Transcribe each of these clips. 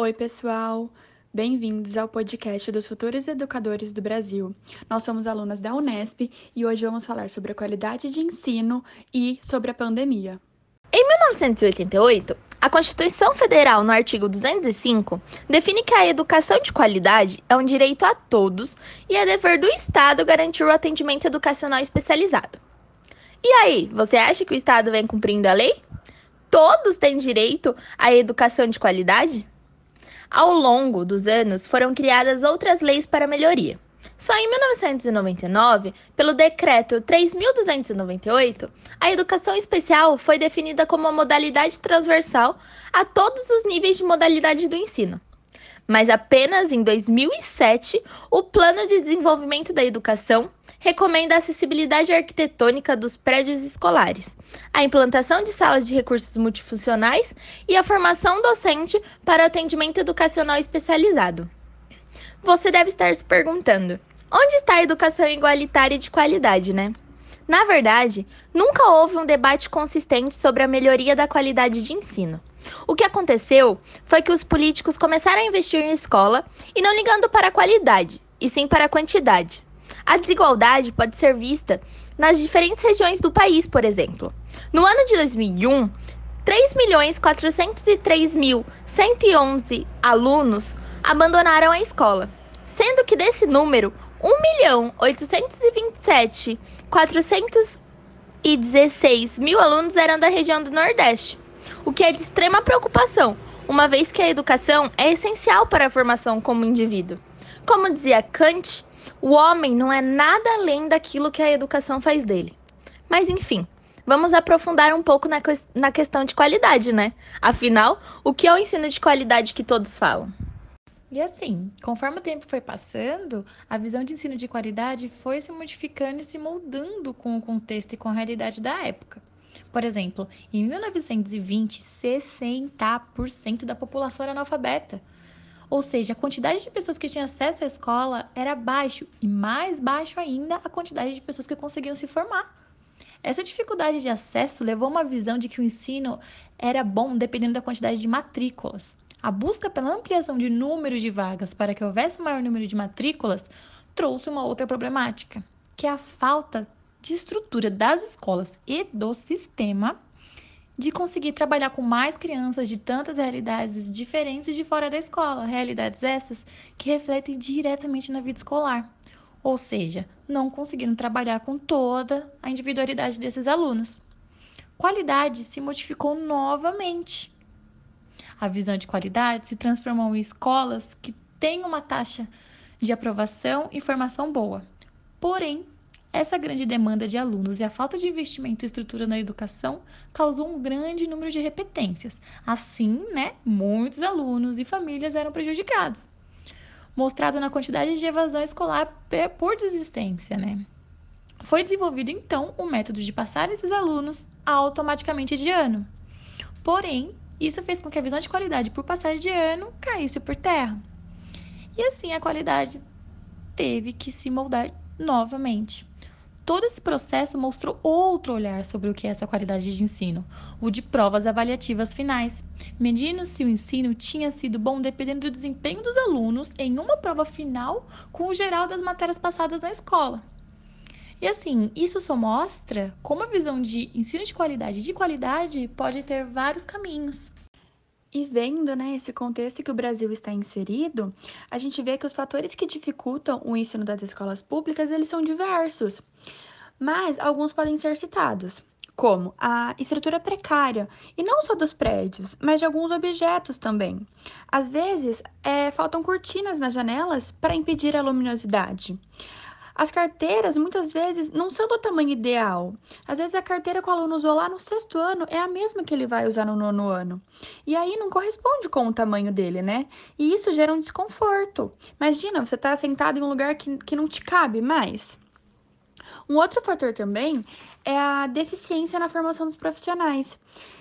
Oi, pessoal! Bem-vindos ao podcast dos futuros educadores do Brasil. Nós somos alunas da Unesp e hoje vamos falar sobre a qualidade de ensino e sobre a pandemia. Em 1988, a Constituição Federal, no artigo 205, define que a educação de qualidade é um direito a todos e é dever do Estado garantir o atendimento educacional especializado. E aí, você acha que o Estado vem cumprindo a lei? Todos têm direito à educação de qualidade? Ao longo dos anos, foram criadas outras leis para melhoria. Só em 1999, pelo Decreto 3.298, a educação especial foi definida como uma modalidade transversal a todos os níveis de modalidade do ensino mas apenas em 2007 o Plano de Desenvolvimento da Educação recomenda a acessibilidade arquitetônica dos prédios escolares, a implantação de salas de recursos multifuncionais e a formação docente para atendimento educacional especializado. Você deve estar se perguntando: onde está a educação igualitária de qualidade, né? Na verdade, nunca houve um debate consistente sobre a melhoria da qualidade de ensino. O que aconteceu foi que os políticos começaram a investir em escola e não ligando para a qualidade, e sim para a quantidade. A desigualdade pode ser vista nas diferentes regiões do país, por exemplo. No ano de 2001, 3.403.111 alunos abandonaram a escola, sendo que desse número, 1.827.416 mil alunos eram da região do Nordeste, o que é de extrema preocupação, uma vez que a educação é essencial para a formação como indivíduo. Como dizia Kant, o homem não é nada além daquilo que a educação faz dele. Mas enfim, vamos aprofundar um pouco na, na questão de qualidade, né? Afinal, o que é o ensino de qualidade que todos falam? E assim, conforme o tempo foi passando, a visão de ensino de qualidade foi se modificando e se moldando com o contexto e com a realidade da época. Por exemplo, em 1920, 60% da população era analfabeta. Ou seja, a quantidade de pessoas que tinham acesso à escola era baixo e mais baixo ainda a quantidade de pessoas que conseguiam se formar. Essa dificuldade de acesso levou a uma visão de que o ensino era bom dependendo da quantidade de matrículas. A busca pela ampliação de número de vagas para que houvesse um maior número de matrículas trouxe uma outra problemática, que é a falta de estrutura das escolas e do sistema de conseguir trabalhar com mais crianças de tantas realidades diferentes de fora da escola, realidades essas que refletem diretamente na vida escolar. Ou seja, não conseguindo trabalhar com toda a individualidade desses alunos. Qualidade se modificou novamente a visão de qualidade se transformou em escolas que têm uma taxa de aprovação e formação boa. Porém, essa grande demanda de alunos e a falta de investimento em estrutura na educação causou um grande número de repetências. Assim, né, muitos alunos e famílias eram prejudicados. Mostrado na quantidade de evasão escolar por desistência, né? Foi desenvolvido então o método de passar esses alunos automaticamente de ano. Porém, isso fez com que a visão de qualidade por passagem de ano caísse por terra. E assim a qualidade teve que se moldar novamente. Todo esse processo mostrou outro olhar sobre o que é essa qualidade de ensino, o de provas avaliativas finais, medindo se o ensino tinha sido bom dependendo do desempenho dos alunos em uma prova final com o geral das matérias passadas na escola. E assim, isso só mostra como a visão de ensino de qualidade e de qualidade pode ter vários caminhos. E vendo né, esse contexto que o Brasil está inserido, a gente vê que os fatores que dificultam o ensino das escolas públicas, eles são diversos. Mas alguns podem ser citados, como a estrutura precária, e não só dos prédios, mas de alguns objetos também. Às vezes, é, faltam cortinas nas janelas para impedir a luminosidade. As carteiras muitas vezes não são do tamanho ideal. Às vezes a carteira que o aluno usou lá no sexto ano é a mesma que ele vai usar no nono ano. E aí não corresponde com o tamanho dele, né? E isso gera um desconforto. Imagina, você está sentado em um lugar que, que não te cabe mais. Um outro fator também é a deficiência na formação dos profissionais.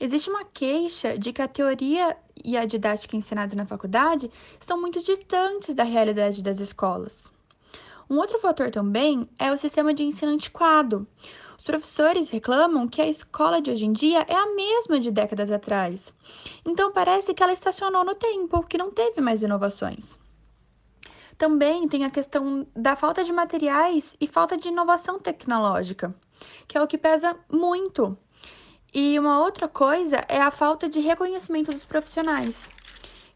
Existe uma queixa de que a teoria e a didática ensinadas na faculdade estão muito distantes da realidade das escolas. Um outro fator também é o sistema de ensino antiquado. Os professores reclamam que a escola de hoje em dia é a mesma de décadas atrás. Então parece que ela estacionou no tempo, que não teve mais inovações. Também tem a questão da falta de materiais e falta de inovação tecnológica, que é o que pesa muito. E uma outra coisa é a falta de reconhecimento dos profissionais,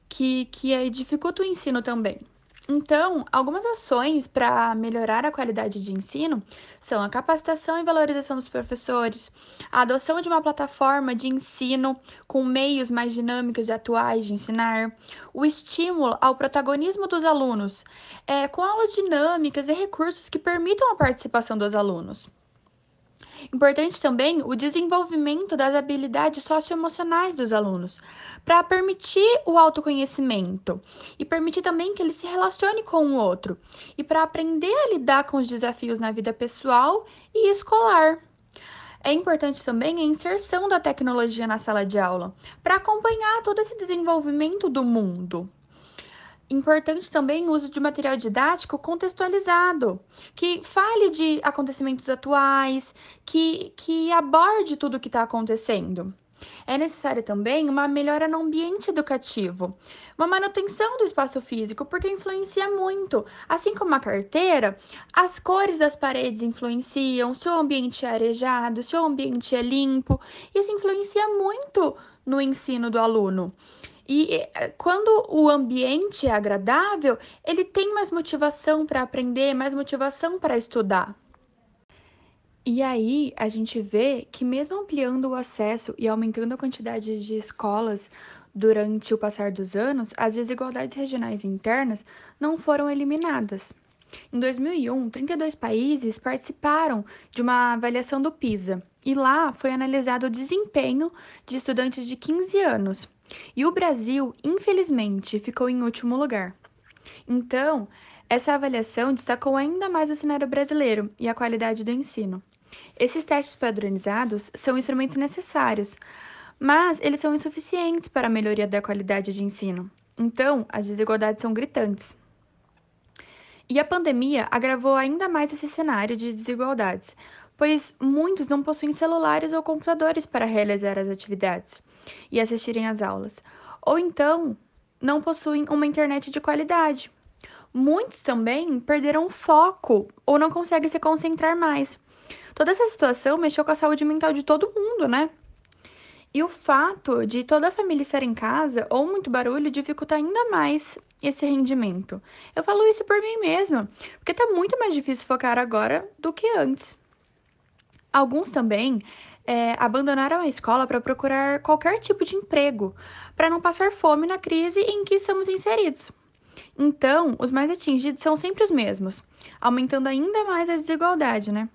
que, que dificulta o ensino também. Então, algumas ações para melhorar a qualidade de ensino são a capacitação e valorização dos professores, a adoção de uma plataforma de ensino com meios mais dinâmicos e atuais de ensinar, o estímulo ao protagonismo dos alunos, é, com aulas dinâmicas e recursos que permitam a participação dos alunos. Importante também o desenvolvimento das habilidades socioemocionais dos alunos, para permitir o autoconhecimento e permitir também que ele se relacione com o outro e para aprender a lidar com os desafios na vida pessoal e escolar. É importante também a inserção da tecnologia na sala de aula, para acompanhar todo esse desenvolvimento do mundo. Importante também o uso de material didático contextualizado, que fale de acontecimentos atuais, que, que aborde tudo o que está acontecendo. É necessário também uma melhora no ambiente educativo, uma manutenção do espaço físico, porque influencia muito. Assim como a carteira, as cores das paredes influenciam, se o ambiente é arejado, se o ambiente é limpo, isso influencia muito no ensino do aluno. E eh, quando o ambiente é agradável, ele tem mais motivação para aprender, mais motivação para estudar. E aí a gente vê que, mesmo ampliando o acesso e aumentando a quantidade de escolas durante o passar dos anos, as desigualdades regionais internas não foram eliminadas. Em 2001, 32 países participaram de uma avaliação do PISA, e lá foi analisado o desempenho de estudantes de 15 anos e o Brasil, infelizmente, ficou em último lugar. Então, essa avaliação destacou ainda mais o cenário brasileiro e a qualidade do ensino. Esses testes padronizados são instrumentos necessários, mas eles são insuficientes para a melhoria da qualidade de ensino. Então, as desigualdades são gritantes. E a pandemia agravou ainda mais esse cenário de desigualdades, pois muitos não possuem celulares ou computadores para realizar as atividades e assistirem às aulas, ou então não possuem uma internet de qualidade. Muitos também perderam foco ou não conseguem se concentrar mais. Toda essa situação mexeu com a saúde mental de todo mundo, né? E o fato de toda a família estar em casa ou muito barulho dificulta ainda mais esse rendimento. Eu falo isso por mim mesma, porque tá muito mais difícil focar agora do que antes. Alguns também é, abandonaram a escola para procurar qualquer tipo de emprego, para não passar fome na crise em que estamos inseridos. Então, os mais atingidos são sempre os mesmos, aumentando ainda mais a desigualdade, né?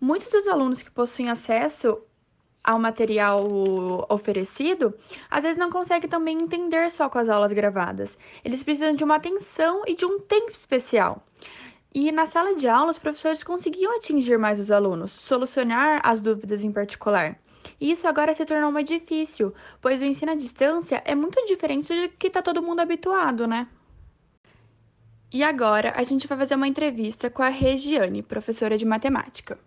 Muitos dos alunos que possuem acesso ao material oferecido, às vezes não conseguem também entender só com as aulas gravadas. Eles precisam de uma atenção e de um tempo especial. E na sala de aula, os professores conseguiam atingir mais os alunos, solucionar as dúvidas em particular. E isso agora se tornou mais difícil, pois o ensino à distância é muito diferente do que está todo mundo habituado, né? E agora a gente vai fazer uma entrevista com a Regiane, professora de matemática.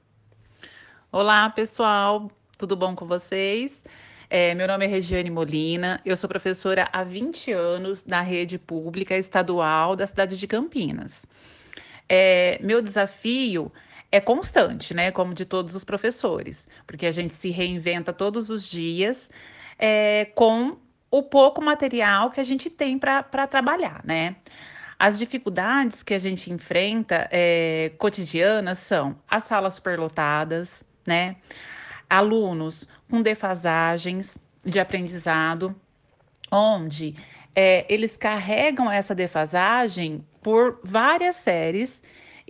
Olá, pessoal, tudo bom com vocês? É, meu nome é Regiane Molina, eu sou professora há 20 anos na rede pública estadual da cidade de Campinas é, meu desafio é constante, né? Como de todos os professores, porque a gente se reinventa todos os dias é, com o pouco material que a gente tem para trabalhar, né? As dificuldades que a gente enfrenta é, cotidianas são as salas superlotadas, né? Alunos com defasagens de aprendizado, onde é, eles carregam essa defasagem por várias séries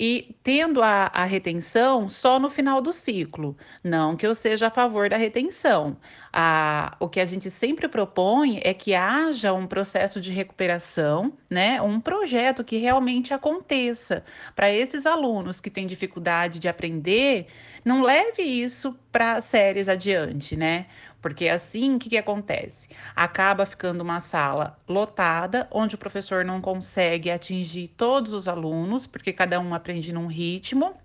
e tendo a, a, retenção só no final do ciclo. Não que eu seja a favor da retenção. A, o que a gente sempre propõe é que haja um processo de recuperação, né? Um projeto que realmente aconteça para esses alunos que têm dificuldade de aprender, não leve isso para séries adiante, né? Porque assim, o que, que acontece? Acaba ficando uma sala lotada, onde o professor não consegue atingir todos os alunos, porque cada um aprende num ritmo.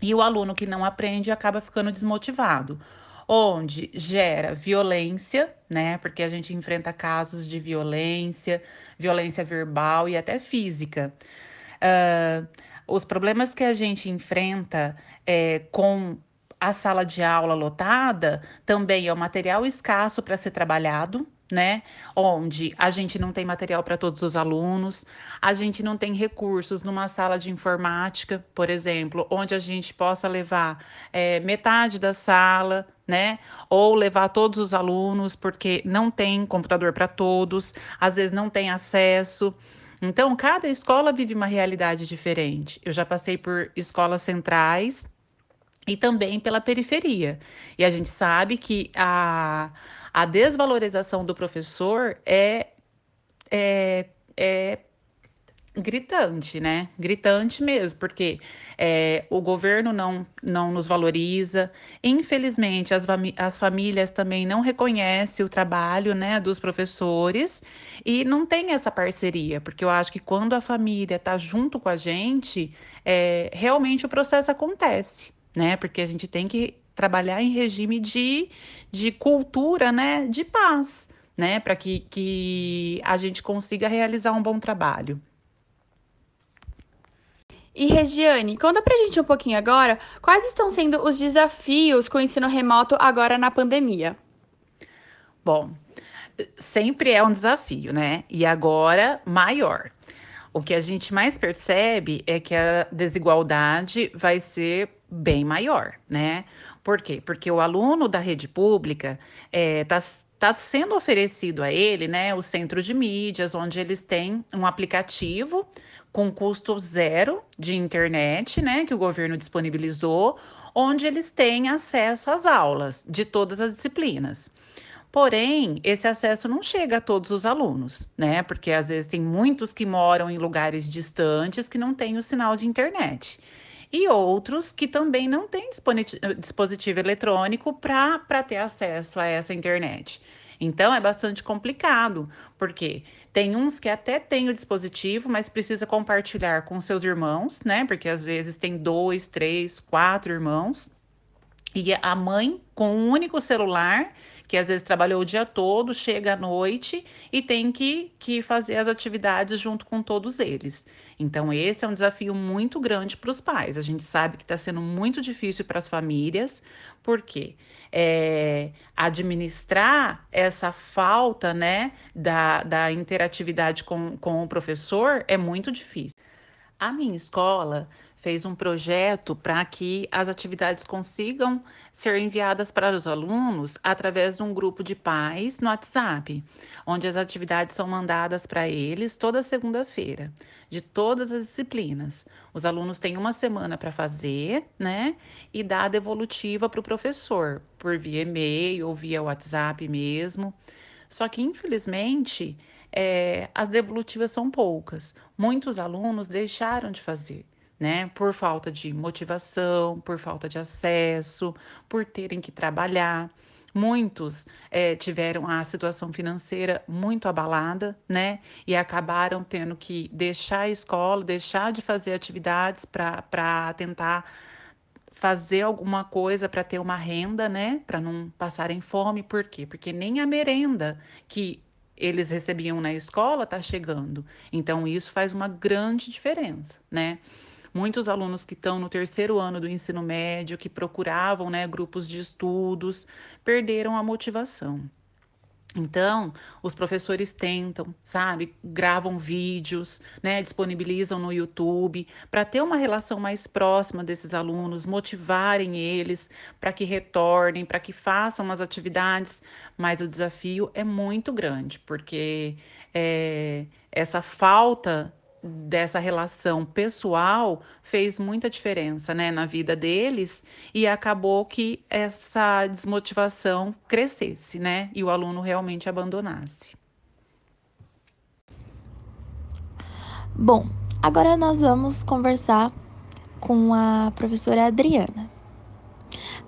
E o aluno que não aprende acaba ficando desmotivado, onde gera violência, né? Porque a gente enfrenta casos de violência, violência verbal e até física. Uh, os problemas que a gente enfrenta é, com a sala de aula lotada também é o material escasso para ser trabalhado, né? Onde a gente não tem material para todos os alunos, a gente não tem recursos numa sala de informática, por exemplo, onde a gente possa levar é, metade da sala, né? Ou levar todos os alunos, porque não tem computador para todos, às vezes não tem acesso. Então, cada escola vive uma realidade diferente. Eu já passei por escolas centrais e também pela periferia. E a gente sabe que a, a desvalorização do professor é, é, é gritante, né? Gritante mesmo, porque é, o governo não, não nos valoriza. Infelizmente, as, as famílias também não reconhecem o trabalho né, dos professores e não tem essa parceria, porque eu acho que quando a família está junto com a gente, é, realmente o processo acontece né? Porque a gente tem que trabalhar em regime de, de cultura, né? De paz, né? Para que, que a gente consiga realizar um bom trabalho. E Regiane, conta pra gente um pouquinho agora quais estão sendo os desafios com o ensino remoto agora na pandemia. Bom, sempre é um desafio, né? E agora maior. O que a gente mais percebe é que a desigualdade vai ser bem maior, né? Por quê? Porque o aluno da rede pública está é, tá, tá sendo oferecido a ele, né, o centro de mídias, onde eles têm um aplicativo com custo zero de internet, né, que o governo disponibilizou, onde eles têm acesso às aulas de todas as disciplinas. Porém, esse acesso não chega a todos os alunos, né? Porque às vezes tem muitos que moram em lugares distantes que não têm o sinal de internet e outros que também não têm dispositivo eletrônico para ter acesso a essa internet. Então é bastante complicado, porque tem uns que até têm o dispositivo, mas precisa compartilhar com seus irmãos, né? Porque às vezes tem dois, três, quatro irmãos. E a mãe com um único celular que às vezes trabalhou o dia todo, chega à noite e tem que, que fazer as atividades junto com todos eles. Então, esse é um desafio muito grande para os pais. A gente sabe que está sendo muito difícil para as famílias, porque é, administrar essa falta né, da, da interatividade com, com o professor é muito difícil. A minha escola fez um projeto para que as atividades consigam ser enviadas para os alunos através de um grupo de pais no WhatsApp, onde as atividades são mandadas para eles toda segunda-feira, de todas as disciplinas. Os alunos têm uma semana para fazer, né? E dar a devolutiva para o professor, por via e-mail ou via WhatsApp mesmo. Só que, infelizmente, é, as devolutivas são poucas. Muitos alunos deixaram de fazer né? Por falta de motivação, por falta de acesso, por terem que trabalhar. Muitos é, tiveram a situação financeira muito abalada, né? E acabaram tendo que deixar a escola, deixar de fazer atividades para tentar fazer alguma coisa para ter uma renda, né? Para não passarem fome. Por quê? Porque nem a merenda que eles recebiam na escola está chegando. Então, isso faz uma grande diferença, né? Muitos alunos que estão no terceiro ano do ensino médio, que procuravam né, grupos de estudos, perderam a motivação. Então, os professores tentam, sabe, gravam vídeos, né, disponibilizam no YouTube para ter uma relação mais próxima desses alunos, motivarem eles para que retornem, para que façam as atividades, mas o desafio é muito grande, porque é, essa falta dessa relação pessoal fez muita diferença né, na vida deles e acabou que essa desmotivação crescesse, né? E o aluno realmente abandonasse. Bom, agora nós vamos conversar com a professora Adriana.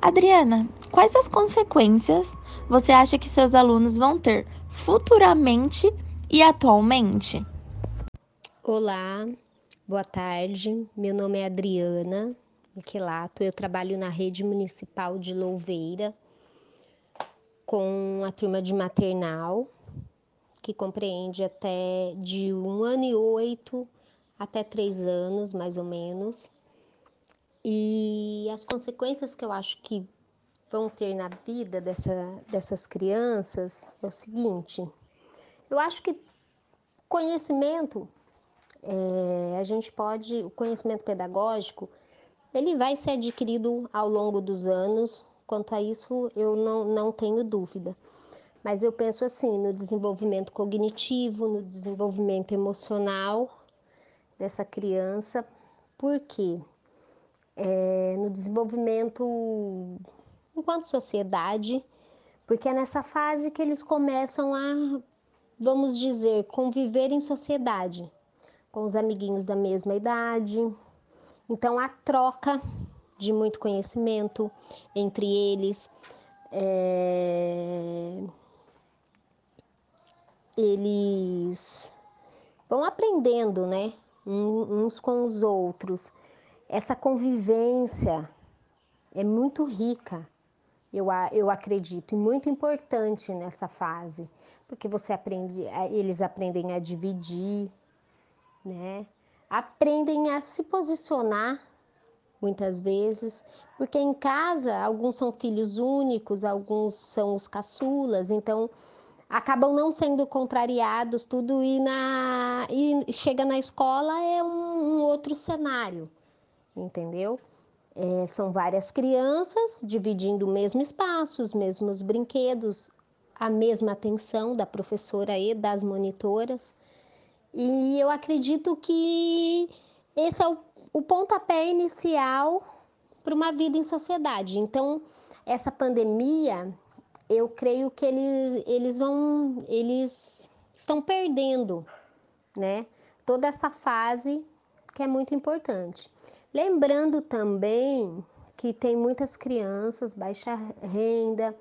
Adriana, quais as consequências você acha que seus alunos vão ter futuramente e atualmente? Olá, boa tarde. Meu nome é Adriana, Miquelato. Eu trabalho na rede municipal de Louveira com a turma de maternal, que compreende até de um ano e oito até três anos, mais ou menos. E as consequências que eu acho que vão ter na vida dessa, dessas crianças é o seguinte: eu acho que conhecimento, é, a gente pode, o conhecimento pedagógico, ele vai ser adquirido ao longo dos anos, quanto a isso eu não, não tenho dúvida. Mas eu penso assim no desenvolvimento cognitivo, no desenvolvimento emocional dessa criança, porque é, no desenvolvimento enquanto sociedade, porque é nessa fase que eles começam a, vamos dizer, conviver em sociedade, com os amiguinhos da mesma idade. Então, a troca de muito conhecimento entre eles. É... Eles vão aprendendo, né? Uns com os outros. Essa convivência é muito rica eu, eu acredito, e muito importante nessa fase, porque você aprende, eles aprendem a dividir, né? Aprendem a se posicionar muitas vezes, porque em casa alguns são filhos únicos, alguns são os caçulas, então acabam não sendo contrariados tudo e na e chega na escola é um, um outro cenário, entendeu? É, são várias crianças dividindo o mesmo espaço, os mesmos brinquedos, a mesma atenção da professora e das monitoras. E eu acredito que esse é o, o pontapé inicial para uma vida em sociedade. Então, essa pandemia, eu creio que eles, eles vão, eles estão perdendo, né? Toda essa fase que é muito importante. Lembrando também que tem muitas crianças baixa renda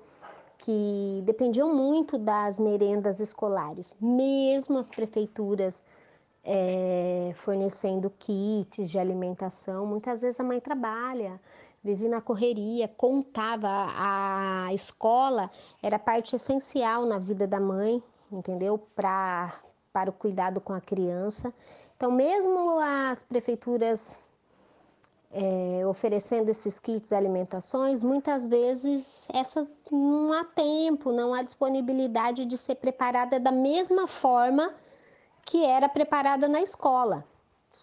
que dependiam muito das merendas escolares, mesmo as prefeituras é, fornecendo kits de alimentação. Muitas vezes a mãe trabalha, vive na correria, contava a escola era parte essencial na vida da mãe, entendeu? Para para o cuidado com a criança. Então, mesmo as prefeituras é, oferecendo esses kits alimentações, muitas vezes essa não há tempo, não há disponibilidade de ser preparada da mesma forma que era preparada na escola,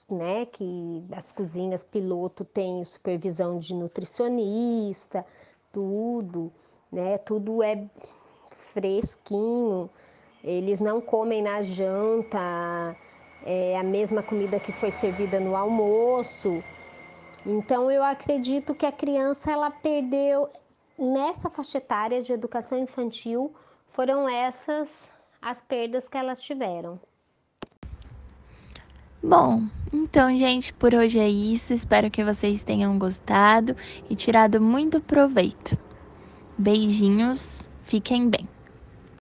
né? Que as cozinhas piloto têm supervisão de nutricionista, tudo, né? Tudo é fresquinho. Eles não comem na janta é, a mesma comida que foi servida no almoço. Então eu acredito que a criança ela perdeu nessa faixa etária de educação infantil foram essas as perdas que elas tiveram. Bom, então, gente, por hoje é isso. Espero que vocês tenham gostado e tirado muito proveito. Beijinhos, fiquem bem.